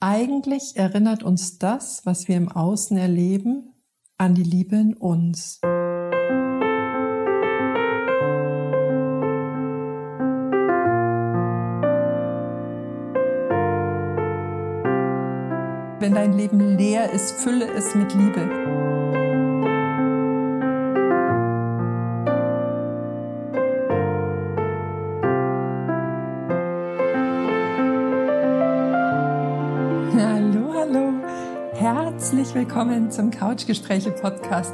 Eigentlich erinnert uns das, was wir im Außen erleben, an die Liebe in uns. Wenn dein Leben leer ist, fülle es mit Liebe. Herzlich willkommen zum Couchgespräche Podcast,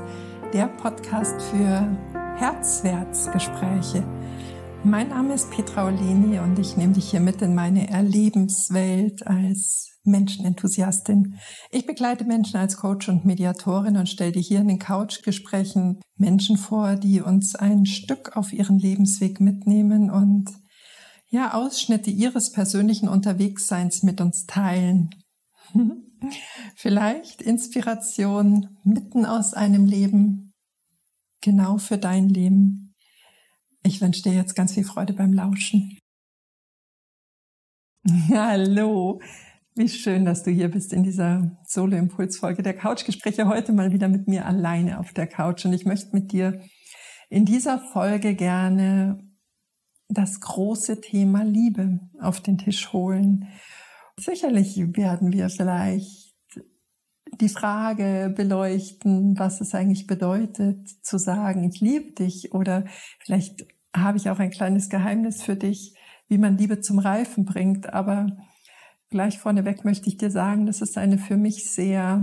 der Podcast für Herzwärtsgespräche. Mein Name ist Petra Olini und ich nehme dich hier mit in meine Erlebenswelt als Menschenenthusiastin. Ich begleite Menschen als Coach und Mediatorin und stelle dir hier in den Couchgesprächen Menschen vor, die uns ein Stück auf ihren Lebensweg mitnehmen und ja, Ausschnitte ihres persönlichen Unterwegsseins mit uns teilen. Vielleicht Inspiration mitten aus einem Leben, genau für dein Leben. Ich wünsche dir jetzt ganz viel Freude beim Lauschen. Hallo, wie schön, dass du hier bist in dieser Solo-Impuls-Folge der Couchgespräche. Heute mal wieder mit mir alleine auf der Couch. Und ich möchte mit dir in dieser Folge gerne das große Thema Liebe auf den Tisch holen. Sicherlich werden wir vielleicht die Frage beleuchten, was es eigentlich bedeutet, zu sagen, ich liebe dich oder vielleicht habe ich auch ein kleines Geheimnis für dich, wie man Liebe zum Reifen bringt. Aber gleich vorneweg möchte ich dir sagen, das ist eine für mich sehr,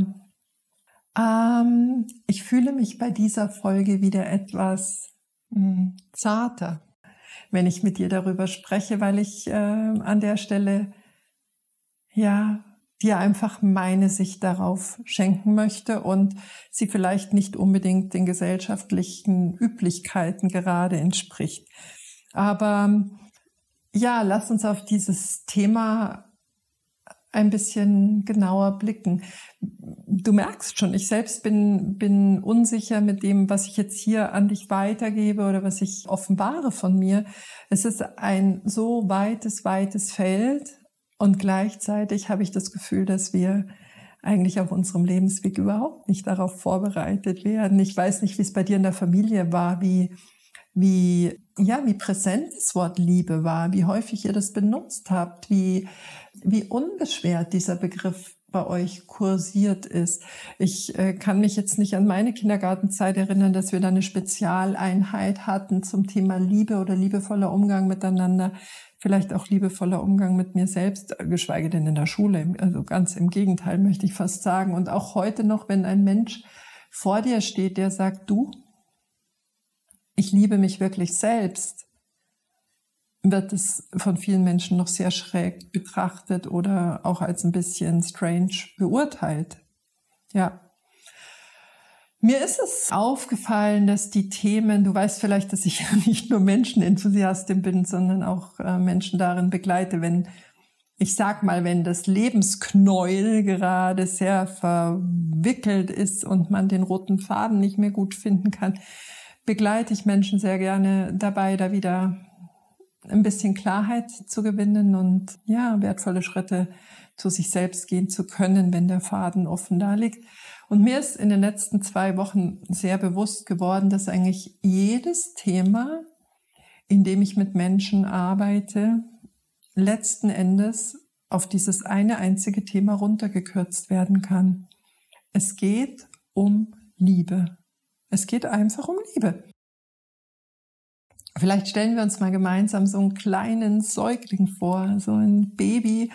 ähm, ich fühle mich bei dieser Folge wieder etwas mh, hm, zarter, wenn ich mit dir darüber spreche, weil ich äh, an der Stelle ja, dir einfach meine Sicht darauf schenken möchte und sie vielleicht nicht unbedingt den gesellschaftlichen Üblichkeiten gerade entspricht. Aber ja, lass uns auf dieses Thema ein bisschen genauer blicken. Du merkst schon, ich selbst bin, bin unsicher mit dem, was ich jetzt hier an dich weitergebe oder was ich offenbare von mir. Es ist ein so weites, weites Feld und gleichzeitig habe ich das Gefühl, dass wir eigentlich auf unserem Lebensweg überhaupt nicht darauf vorbereitet werden. Ich weiß nicht, wie es bei dir in der Familie war, wie, wie, ja, wie präsent das Wort Liebe war, wie häufig ihr das benutzt habt, wie, wie unbeschwert dieser Begriff bei euch kursiert ist. Ich äh, kann mich jetzt nicht an meine Kindergartenzeit erinnern, dass wir da eine Spezialeinheit hatten zum Thema Liebe oder liebevoller Umgang miteinander vielleicht auch liebevoller Umgang mit mir selbst, geschweige denn in der Schule. Also ganz im Gegenteil möchte ich fast sagen. Und auch heute noch, wenn ein Mensch vor dir steht, der sagt, du, ich liebe mich wirklich selbst, wird es von vielen Menschen noch sehr schräg betrachtet oder auch als ein bisschen strange beurteilt. Ja, mir ist es aufgefallen, dass die Themen, du weißt vielleicht, dass ich ja nicht nur Menschenenthusiastin bin, sondern auch äh, Menschen darin begleite, wenn ich sag mal, wenn das Lebensknäuel gerade sehr verwickelt ist und man den roten Faden nicht mehr gut finden kann, begleite ich Menschen sehr gerne dabei, da wieder ein bisschen Klarheit zu gewinnen und ja, wertvolle Schritte zu sich selbst gehen zu können, wenn der Faden offen da liegt. Und mir ist in den letzten zwei Wochen sehr bewusst geworden, dass eigentlich jedes Thema, in dem ich mit Menschen arbeite, letzten Endes auf dieses eine einzige Thema runtergekürzt werden kann. Es geht um Liebe. Es geht einfach um Liebe. Vielleicht stellen wir uns mal gemeinsam so einen kleinen Säugling vor, so ein Baby,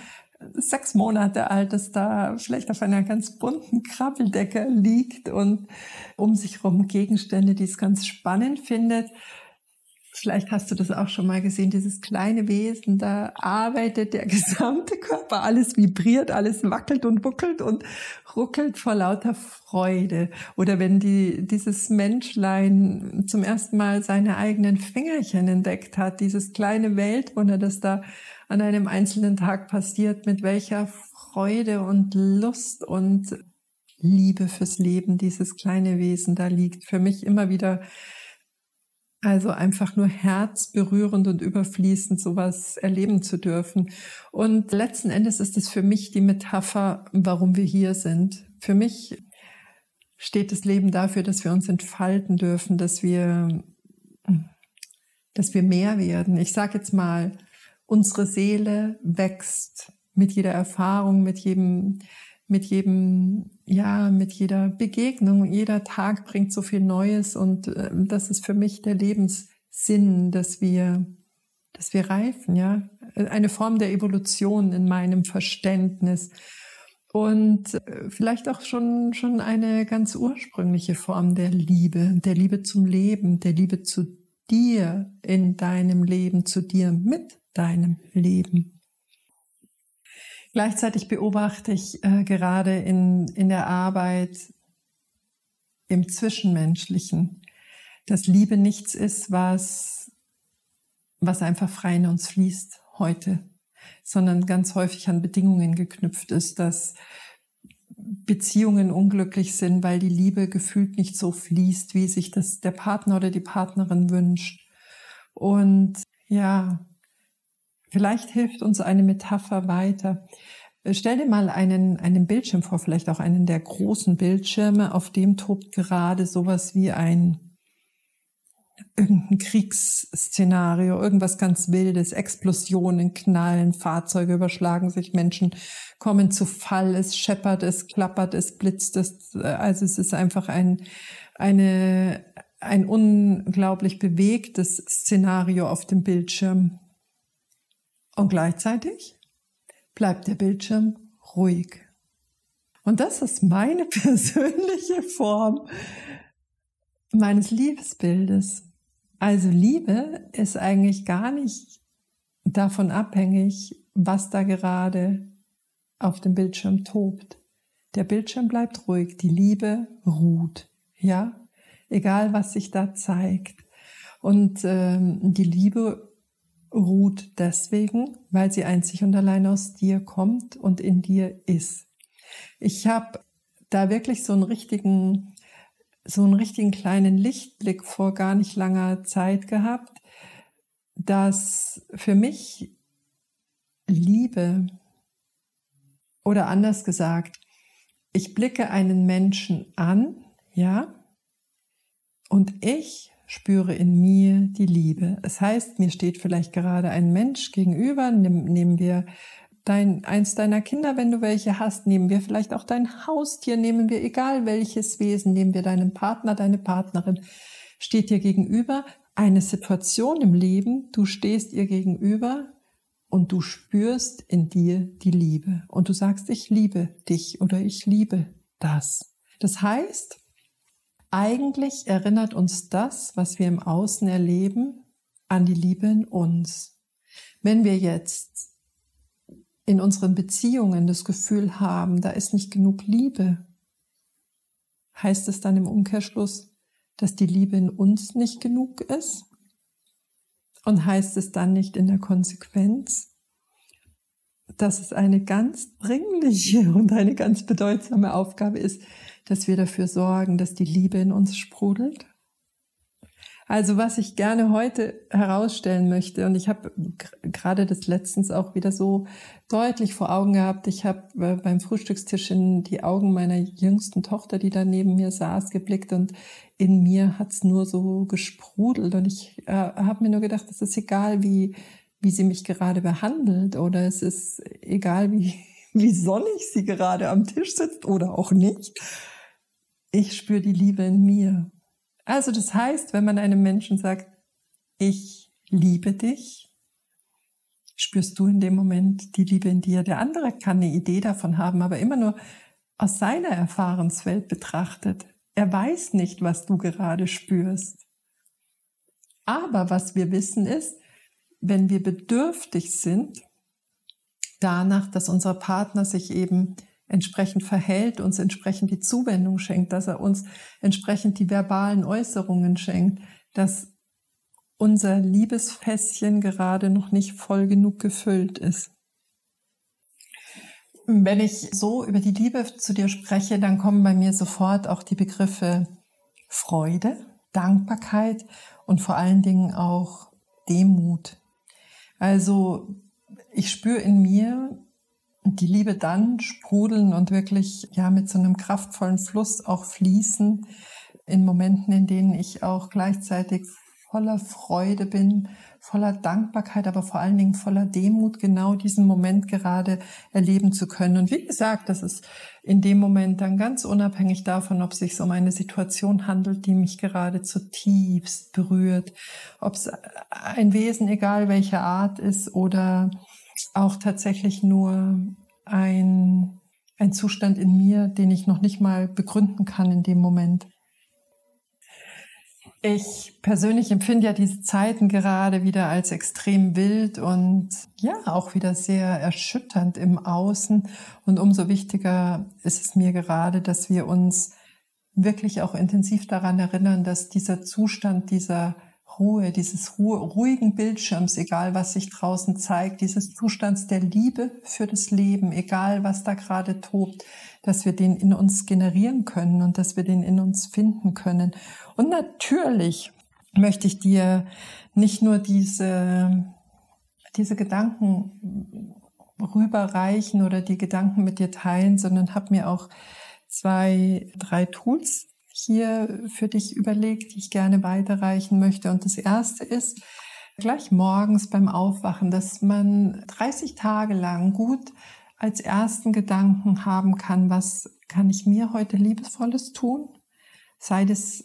sechs Monate alt, das da vielleicht auf einer ganz bunten Krabbeldecke liegt und um sich herum Gegenstände, die es ganz spannend findet. Vielleicht hast du das auch schon mal gesehen, dieses kleine Wesen, da arbeitet der gesamte Körper, alles vibriert, alles wackelt und wuckelt und ruckelt vor lauter Freude. Oder wenn die, dieses Menschlein zum ersten Mal seine eigenen Fingerchen entdeckt hat, dieses kleine Weltwunder, das da an einem einzelnen Tag passiert, mit welcher Freude und Lust und Liebe fürs Leben dieses kleine Wesen da liegt. Für mich immer wieder Also einfach nur herzberührend und überfließend sowas erleben zu dürfen. Und letzten Endes ist es für mich die Metapher, warum wir hier sind. Für mich steht das Leben dafür, dass wir uns entfalten dürfen, dass wir, dass wir mehr werden. Ich sage jetzt mal, unsere Seele wächst mit jeder Erfahrung, mit jedem, mit jedem, ja, mit jeder Begegnung. Jeder Tag bringt so viel Neues und äh, das ist für mich der Lebenssinn, dass wir, dass wir reifen, ja. Eine Form der Evolution in meinem Verständnis. Und äh, vielleicht auch schon, schon eine ganz ursprüngliche Form der Liebe, der Liebe zum Leben, der Liebe zu dir in deinem Leben, zu dir mit deinem Leben. Gleichzeitig beobachte ich äh, gerade in, in der Arbeit im Zwischenmenschlichen, dass Liebe nichts ist, was, was einfach frei in uns fließt heute, sondern ganz häufig an Bedingungen geknüpft ist, dass Beziehungen unglücklich sind, weil die Liebe gefühlt nicht so fließt, wie sich das der Partner oder die Partnerin wünscht. Und ja, Vielleicht hilft uns eine Metapher weiter. Stell dir mal einen, einen Bildschirm vor, vielleicht auch einen der großen Bildschirme, auf dem tobt gerade sowas wie ein irgendein Kriegsszenario, irgendwas ganz Wildes, Explosionen, Knallen, Fahrzeuge überschlagen sich, Menschen kommen zu Fall, es scheppert, es klappert, es blitzt, es, also es ist einfach ein, eine, ein unglaublich bewegtes Szenario auf dem Bildschirm. Und gleichzeitig bleibt der Bildschirm ruhig. Und das ist meine persönliche Form meines Liebesbildes. Also Liebe ist eigentlich gar nicht davon abhängig, was da gerade auf dem Bildschirm tobt. Der Bildschirm bleibt ruhig, die Liebe ruht, ja, egal was sich da zeigt. Und ähm, die Liebe ruht deswegen, weil sie einzig und allein aus dir kommt und in dir ist. Ich habe da wirklich so einen richtigen, so einen richtigen kleinen Lichtblick vor gar nicht langer Zeit gehabt, dass für mich Liebe oder anders gesagt, ich blicke einen Menschen an, ja, und ich spüre in mir die Liebe. Es heißt, mir steht vielleicht gerade ein Mensch gegenüber, nehmen wir dein, eins deiner Kinder, wenn du welche hast, nehmen wir vielleicht auch dein Haustier, nehmen wir egal welches Wesen, nehmen wir deinen Partner, deine Partnerin, steht dir gegenüber, eine Situation im Leben, du stehst ihr gegenüber und du spürst in dir die Liebe. Und du sagst, ich liebe dich oder ich liebe das. Das heißt, eigentlich erinnert uns das, was wir im Außen erleben, an die Liebe in uns. Wenn wir jetzt in unseren Beziehungen das Gefühl haben, da ist nicht genug Liebe, heißt es dann im Umkehrschluss, dass die Liebe in uns nicht genug ist? Und heißt es dann nicht in der Konsequenz, dass es eine ganz dringliche und eine ganz bedeutsame Aufgabe ist, dass wir dafür sorgen, dass die Liebe in uns sprudelt. Also was ich gerne heute herausstellen möchte, und ich habe gerade das letztens auch wieder so deutlich vor Augen gehabt, ich habe äh, beim Frühstückstisch in die Augen meiner jüngsten Tochter, die da neben mir saß, geblickt und in mir hat's nur so gesprudelt. Und ich äh, habe mir nur gedacht, es ist egal, wie, wie sie mich gerade behandelt oder es ist egal, wie, wie sonnig sie gerade am Tisch sitzt oder auch nicht ich spüre die Liebe in mir. Also das heißt, wenn man einem Menschen sagt, ich liebe dich, spürst du in dem Moment die Liebe in dir. Der andere kann eine Idee davon haben, aber immer nur aus seiner Erfahrenswelt betrachtet. Er weiß nicht, was du gerade spürst. Aber was wir wissen ist, wenn wir bedürftig sind, danach, dass unser Partner sich eben entsprechend verhält, uns entsprechend die Zuwendung schenkt, dass er uns entsprechend die verbalen Äußerungen schenkt, dass unser Liebesfässchen gerade noch nicht voll genug gefüllt ist. Wenn ich so über die Liebe zu dir spreche, dann kommen bei mir sofort auch die Begriffe Freude, Dankbarkeit und vor allen Dingen auch Demut. Also ich spüre in mir die Liebe dann sprudeln und wirklich ja mit so einem kraftvollen Fluss auch fließen in Momenten, in denen ich auch gleichzeitig voller Freude bin, voller Dankbarkeit, aber vor allen Dingen voller Demut, genau diesen Moment gerade erleben zu können. Und wie gesagt, das ist in dem Moment dann ganz unabhängig davon, ob es sich um eine Situation handelt, die mich gerade zutiefst berührt, ob es ein Wesen, egal welcher Art ist, oder auch tatsächlich nur ein, ein Zustand in mir, den ich noch nicht mal begründen kann in dem Moment. Ich persönlich empfinde ja diese Zeiten gerade wieder als extrem wild und ja, auch wieder sehr erschütternd im Außen. Und umso wichtiger ist es mir gerade, dass wir uns wirklich auch intensiv daran erinnern, dass dieser Zustand dieser Ruhe, dieses ruhigen Bildschirms, egal was sich draußen zeigt, dieses Zustands der Liebe für das Leben, egal was da gerade tobt, dass wir den in uns generieren können und dass wir den in uns finden können. Und natürlich möchte ich dir nicht nur diese, diese Gedanken rüberreichen oder die Gedanken mit dir teilen, sondern habe mir auch zwei, drei Tools hier für dich überlegt, die ich gerne weiterreichen möchte. Und das erste ist, gleich morgens beim Aufwachen, dass man 30 Tage lang gut als ersten Gedanken haben kann, was kann ich mir heute Liebesvolles tun? Sei das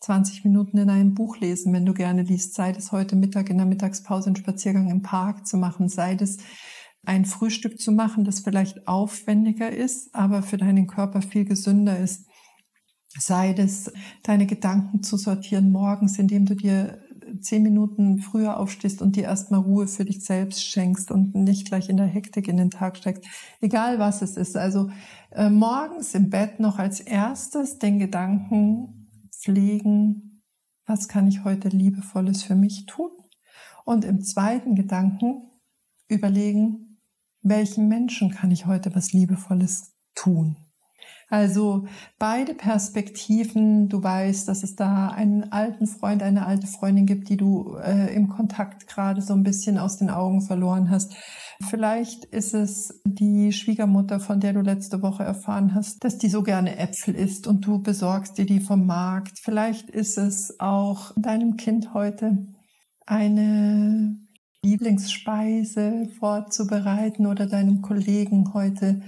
20 Minuten in einem Buch lesen, wenn du gerne liest, sei das heute Mittag in der Mittagspause einen Spaziergang im Park zu machen, sei das ein Frühstück zu machen, das vielleicht aufwendiger ist, aber für deinen Körper viel gesünder ist sei es deine Gedanken zu sortieren morgens, indem du dir zehn Minuten früher aufstehst und dir erstmal Ruhe für dich selbst schenkst und nicht gleich in der Hektik in den Tag steigst. Egal was es ist. Also äh, morgens im Bett noch als erstes den Gedanken pflegen, was kann ich heute liebevolles für mich tun? Und im zweiten Gedanken überlegen, welchen Menschen kann ich heute was liebevolles tun? Also beide Perspektiven, du weißt, dass es da einen alten Freund, eine alte Freundin gibt, die du äh, im Kontakt gerade so ein bisschen aus den Augen verloren hast. Vielleicht ist es die Schwiegermutter, von der du letzte Woche erfahren hast, dass die so gerne Äpfel isst und du besorgst dir die vom Markt. Vielleicht ist es auch deinem Kind heute eine Lieblingsspeise vorzubereiten oder deinem Kollegen heute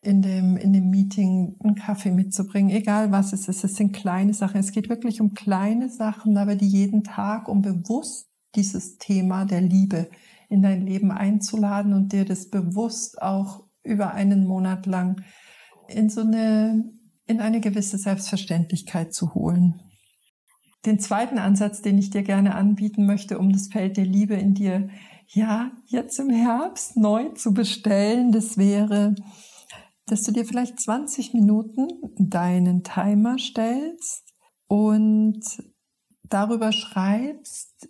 in dem, in dem Meeting einen Kaffee mitzubringen, egal was es ist. Es sind kleine Sachen. Es geht wirklich um kleine Sachen, aber die jeden Tag, um bewusst dieses Thema der Liebe in dein Leben einzuladen und dir das bewusst auch über einen Monat lang in so eine, in eine gewisse Selbstverständlichkeit zu holen. Den zweiten Ansatz, den ich dir gerne anbieten möchte, um das Feld der Liebe in dir, ja, jetzt im Herbst neu zu bestellen, das wäre, dass du dir vielleicht 20 Minuten deinen Timer stellst und darüber schreibst,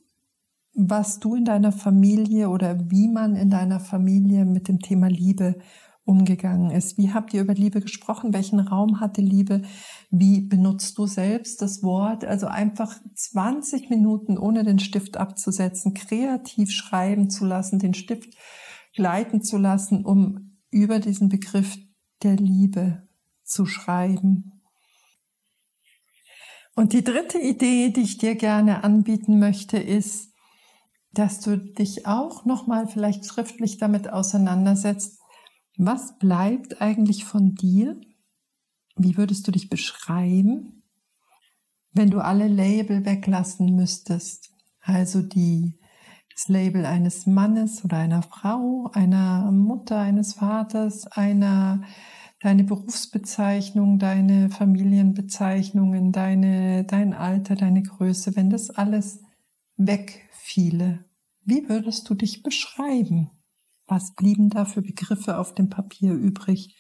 was du in deiner Familie oder wie man in deiner Familie mit dem Thema Liebe umgegangen ist. Wie habt ihr über Liebe gesprochen? Welchen Raum hatte Liebe? Wie benutzt du selbst das Wort? Also einfach 20 Minuten ohne den Stift abzusetzen, kreativ schreiben zu lassen, den Stift gleiten zu lassen, um über diesen Begriff der Liebe zu schreiben. Und die dritte Idee, die ich dir gerne anbieten möchte, ist, dass du dich auch nochmal vielleicht schriftlich damit auseinandersetzt, was bleibt eigentlich von dir? Wie würdest du dich beschreiben, wenn du alle Label weglassen müsstest? Also die, das Label eines Mannes oder einer Frau, einer Mutter, eines Vaters, einer deine Berufsbezeichnung, deine Familienbezeichnungen, deine, dein Alter, deine Größe, wenn das alles wegfiele, wie würdest du dich beschreiben? Was blieben da für Begriffe auf dem Papier übrig?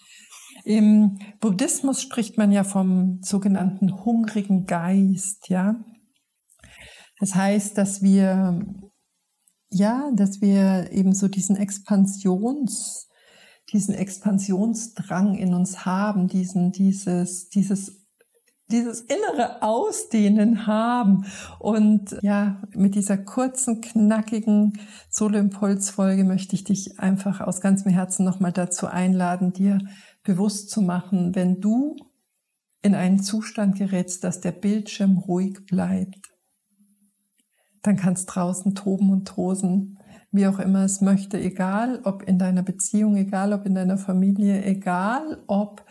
Im Buddhismus spricht man ja vom sogenannten hungrigen Geist, ja. Das heißt, dass wir, ja, dass wir eben so diesen Expansions, diesen Expansionsdrang in uns haben, diesen, dieses, dieses dieses innere Ausdehnen haben. Und ja, mit dieser kurzen, knackigen Solo-Impuls-Folge möchte ich dich einfach aus ganzem Herzen nochmal dazu einladen, dir bewusst zu machen, wenn du in einen Zustand gerätst, dass der Bildschirm ruhig bleibt, dann kannst draußen toben und tosen, wie auch immer es möchte, egal ob in deiner Beziehung, egal ob in deiner Familie, egal ob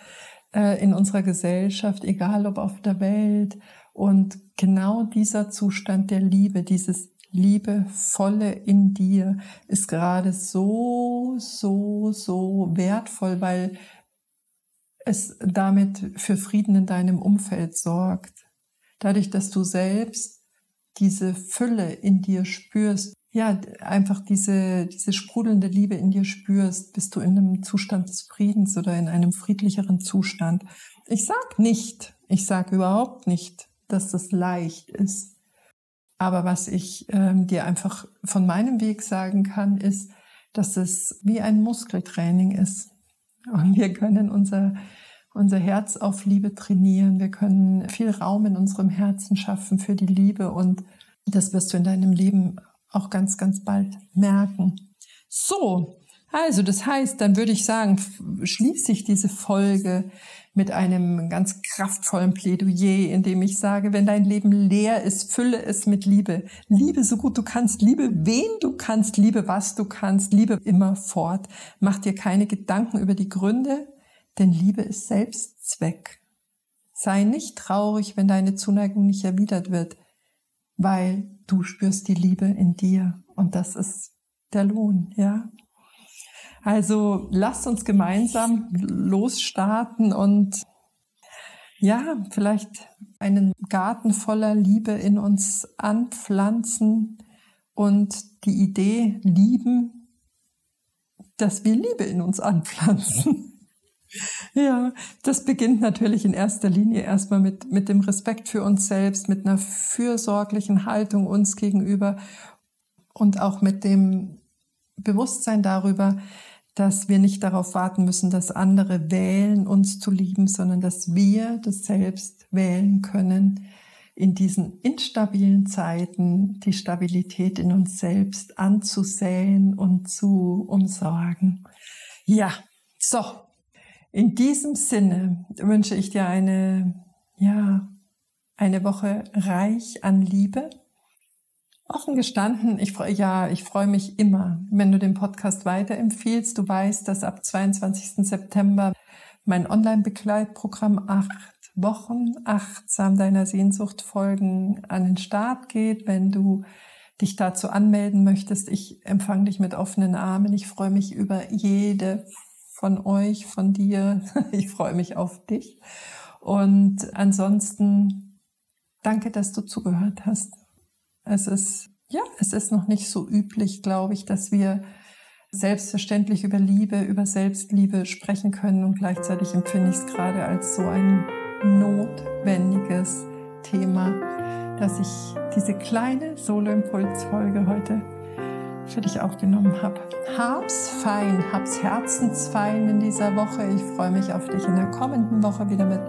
äh, in unserer Gesellschaft, egal ob auf der Welt. Und genau dieser Zustand der Liebe, dieses Liebevolle in dir ist gerade so, so, so wertvoll, weil es damit für Frieden in deinem Umfeld sorgt. Dadurch, dass du selbst diese Fülle in dir spürst, ja, einfach diese, diese sprudelnde Liebe in dir spürst, bist du in einem Zustand des Friedens oder in einem friedlicheren Zustand. Ich sag nicht, ich sag überhaupt nicht, dass das leicht ist. Aber was ich ähm, dir einfach von meinem Weg sagen kann, ist, dass es wie ein Muskeltraining ist. Und wir können unser, unser Herz auf Liebe trainieren. Wir können viel Raum in unserem Herzen schaffen für die Liebe und das wirst du in deinem Leben auch ganz, ganz bald merken. So, also das heißt, dann würde ich sagen, schließe ich diese Folge mit einem ganz kraftvollen Plädoyer, in dem ich sage, wenn dein Leben leer ist, fülle es mit Liebe. Liebe so gut du kannst, liebe wen du kannst, liebe was du kannst, liebe immer fort. Mach dir keine Gedanken über die Gründe, denn Liebe ist Selbstzweck. Sei nicht traurig, wenn deine Zuneigung nicht erwidert wird weil du spürst die Liebe in dir und das ist der Lohn, ja. Also lasst uns gemeinsam losstarten und ja, vielleicht einen Garten voller Liebe in uns anpflanzen und die Idee lieben, dass wir Liebe in uns anpflanzen. Ja, das beginnt natürlich in erster Linie erstmal mit, mit dem Respekt für uns selbst, mit einer fürsorglichen Haltung uns gegenüber und auch mit dem Bewusstsein darüber, dass wir nicht darauf warten müssen, dass andere wählen, uns zu lieben, sondern dass wir das selbst wählen können, in diesen instabilen Zeiten die Stabilität in uns selbst anzusäen und zu umsorgen. Ja, so, in diesem Sinne wünsche ich dir eine, ja, eine Woche reich an Liebe. Offen gestanden, ich freue, ja, ich freue mich immer, wenn du den Podcast weiterempfiehlst. Du weißt, dass ab 22. September mein Online-Begleitprogramm acht Wochen achtsam deiner Sehnsucht folgen an den Start geht. Wenn du dich dazu anmelden möchtest, ich empfange dich mit offenen Armen. Ich freue mich über jede von euch, von dir. Ich freue mich auf dich. Und ansonsten danke, dass du zugehört hast. Es ist, ja, es ist noch nicht so üblich, glaube ich, dass wir selbstverständlich über Liebe, über Selbstliebe sprechen können und gleichzeitig empfinde ich es gerade als so ein notwendiges Thema, dass ich diese kleine Solo-Impuls-Folge heute für dich aufgenommen habe. Hab's fein, hab's herzensfein in dieser Woche. Ich freue mich auf dich in der kommenden Woche wieder mit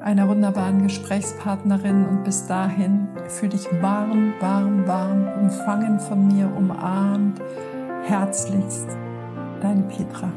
einer wunderbaren Gesprächspartnerin und bis dahin fühle dich warm, warm, warm, umfangen von mir, umarmt, herzlichst, deine Petra.